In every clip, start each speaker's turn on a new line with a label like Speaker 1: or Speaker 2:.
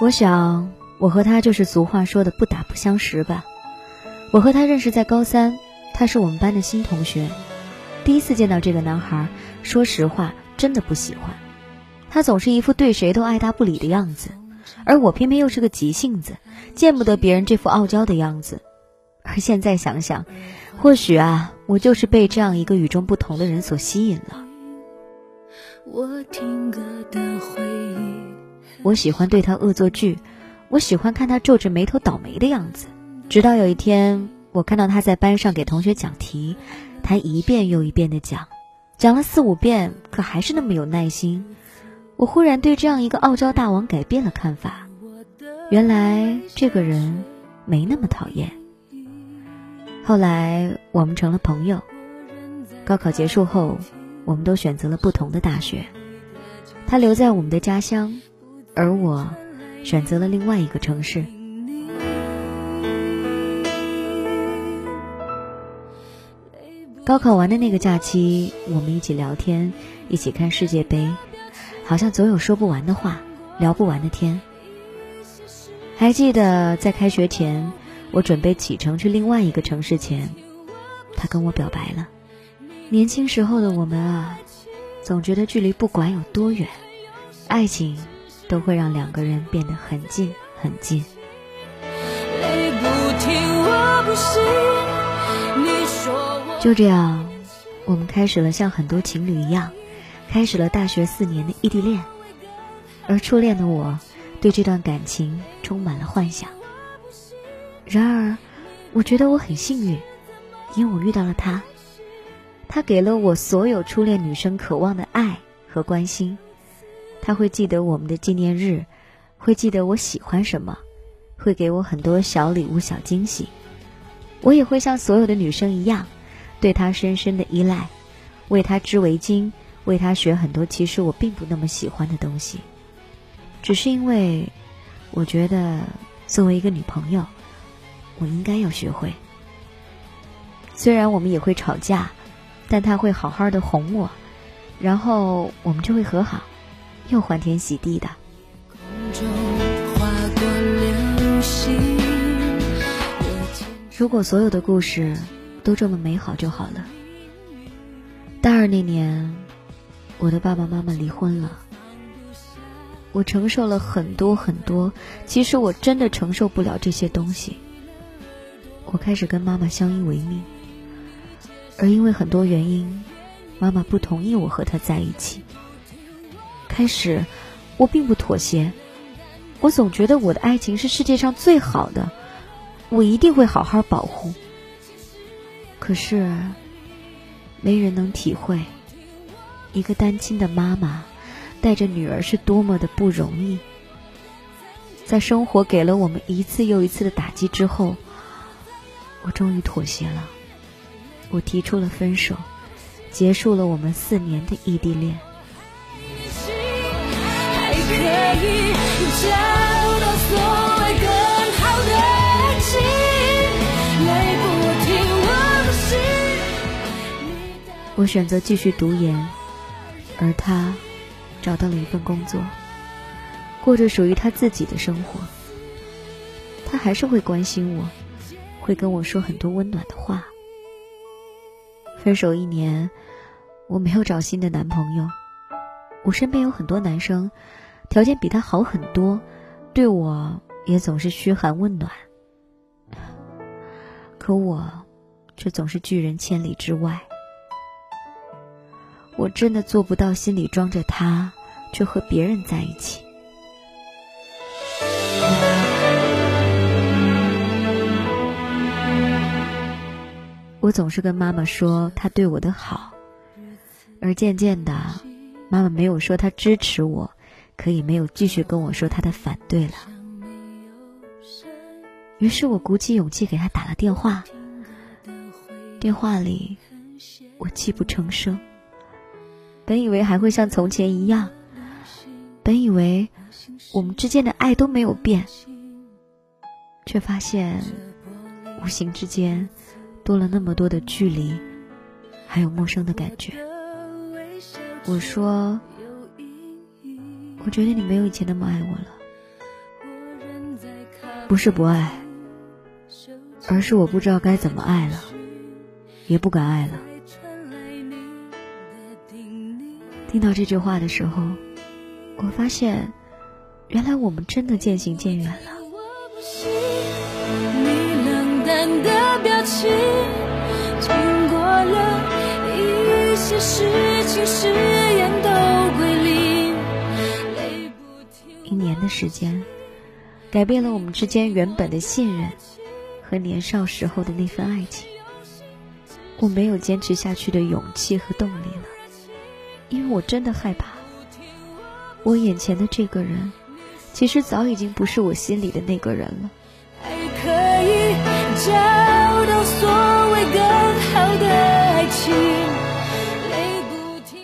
Speaker 1: 我想，我和他就是俗话说的不打不相识吧。我和他认识在高三，他是我们班的新同学。第一次见到这个男孩，说实话，真的不喜欢。他总是一副对谁都爱答不理的样子，而我偏偏又是个急性子，见不得别人这副傲娇的样子。而现在想想，或许啊，我就是被这样一个与众不同的人所吸引了。我听歌的回忆，我喜欢对他恶作剧，我喜欢看他皱着眉头倒霉的样子。直到有一天，我看到他在班上给同学讲题，他一遍又一遍的讲，讲了四五遍，可还是那么有耐心。我忽然对这样一个傲娇大王改变了看法，原来这个人没那么讨厌。后来我们成了朋友。高考结束后，我们都选择了不同的大学。他留在我们的家乡，而我选择了另外一个城市。高考完的那个假期，我们一起聊天，一起看世界杯。好像总有说不完的话，聊不完的天。还记得在开学前，我准备启程去另外一个城市前，他跟我表白了。年轻时候的我们啊，总觉得距离不管有多远，爱情都会让两个人变得很近很近。就这样，我们开始了像很多情侣一样。开始了大学四年的异地恋，而初恋的我，对这段感情充满了幻想。然而，我觉得我很幸运，因为我遇到了他，他给了我所有初恋女生渴望的爱和关心。他会记得我们的纪念日，会记得我喜欢什么，会给我很多小礼物、小惊喜。我也会像所有的女生一样，对他深深的依赖，为他织围巾。为他学很多其实我并不那么喜欢的东西，只是因为我觉得作为一个女朋友，我应该要学会。虽然我们也会吵架，但他会好好的哄我，然后我们就会和好，又欢天喜地的。如果所有的故事都这么美好就好了。大二那年。我的爸爸妈妈离婚了，我承受了很多很多，其实我真的承受不了这些东西。我开始跟妈妈相依为命，而因为很多原因，妈妈不同意我和他在一起。开始，我并不妥协，我总觉得我的爱情是世界上最好的，我一定会好好保护。可是，没人能体会。一个单亲的妈妈带着女儿是多么的不容易。在生活给了我们一次又一次的打击之后，我终于妥协了。我提出了分手，结束了我们四年的异地恋。我选择继续读研。而他找到了一份工作，过着属于他自己的生活。他还是会关心我，会跟我说很多温暖的话。分手一年，我没有找新的男朋友。我身边有很多男生，条件比他好很多，对我也总是嘘寒问暖。可我，却总是拒人千里之外。我真的做不到心里装着他，却和别人在一起。我总是跟妈妈说他对我的好，而渐渐的，妈妈没有说他支持我，可以没有继续跟我说他的反对了。于是我鼓起勇气给他打了电话，电话里我泣不成声。本以为还会像从前一样，本以为我们之间的爱都没有变，却发现无形之间多了那么多的距离，还有陌生的感觉。我说，我觉得你没有以前那么爱我了。不是不爱，而是我不知道该怎么爱了，也不敢爱了。听到这句话的时候，我发现，原来我们真的渐行渐远了。经过了一些事情，誓言年的时间，改变了我们之间原本的信任和年少时候的那份爱情。我没有坚持下去的勇气和动力了。因为我真的害怕，我眼前的这个人，其实早已经不是我心里的那个人了。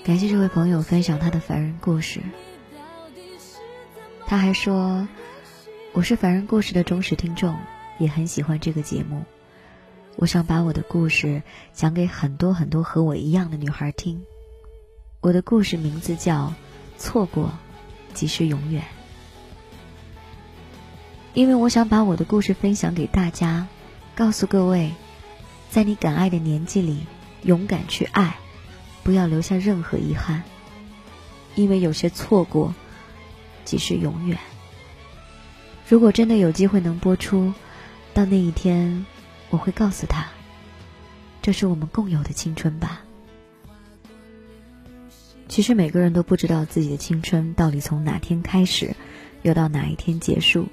Speaker 1: 感谢这位朋友分享他的凡人故事。他还说，我是凡人故事的忠实听众，也很喜欢这个节目。我想把我的故事讲给很多很多和我一样的女孩听。我的故事名字叫《错过即是永远》，因为我想把我的故事分享给大家，告诉各位，在你敢爱的年纪里，勇敢去爱，不要留下任何遗憾，因为有些错过即是永远。如果真的有机会能播出，到那一天，我会告诉他，这是我们共有的青春吧。其实每个人都不知道自己的青春到底从哪天开始，又到哪一天结束。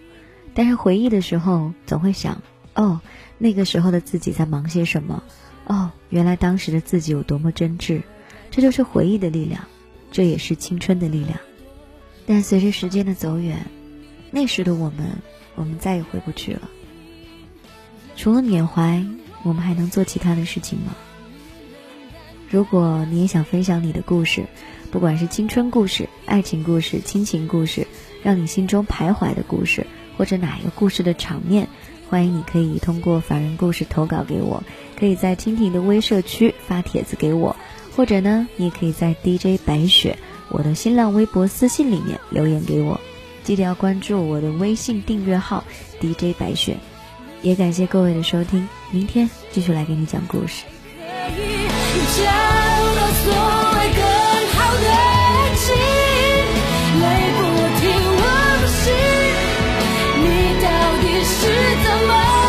Speaker 1: 但是回忆的时候，总会想：哦，那个时候的自己在忙些什么？哦，原来当时的自己有多么真挚。这就是回忆的力量，这也是青春的力量。但随着时间的走远，那时的我们，我们再也回不去了。除了缅怀，我们还能做其他的事情吗？如果你也想分享你的故事，不管是青春故事、爱情故事、亲情故事，让你心中徘徊的故事，或者哪一个故事的场面，欢迎你可以通过凡人故事投稿给我，可以在蜻蜓的微社区发帖子给我，或者呢，你也可以在 DJ 白雪我的新浪微博私信里面留言给我，记得要关注我的微信订阅号 DJ 白雪。也感谢各位的收听，明天继续来给你讲故事。你到底是怎么？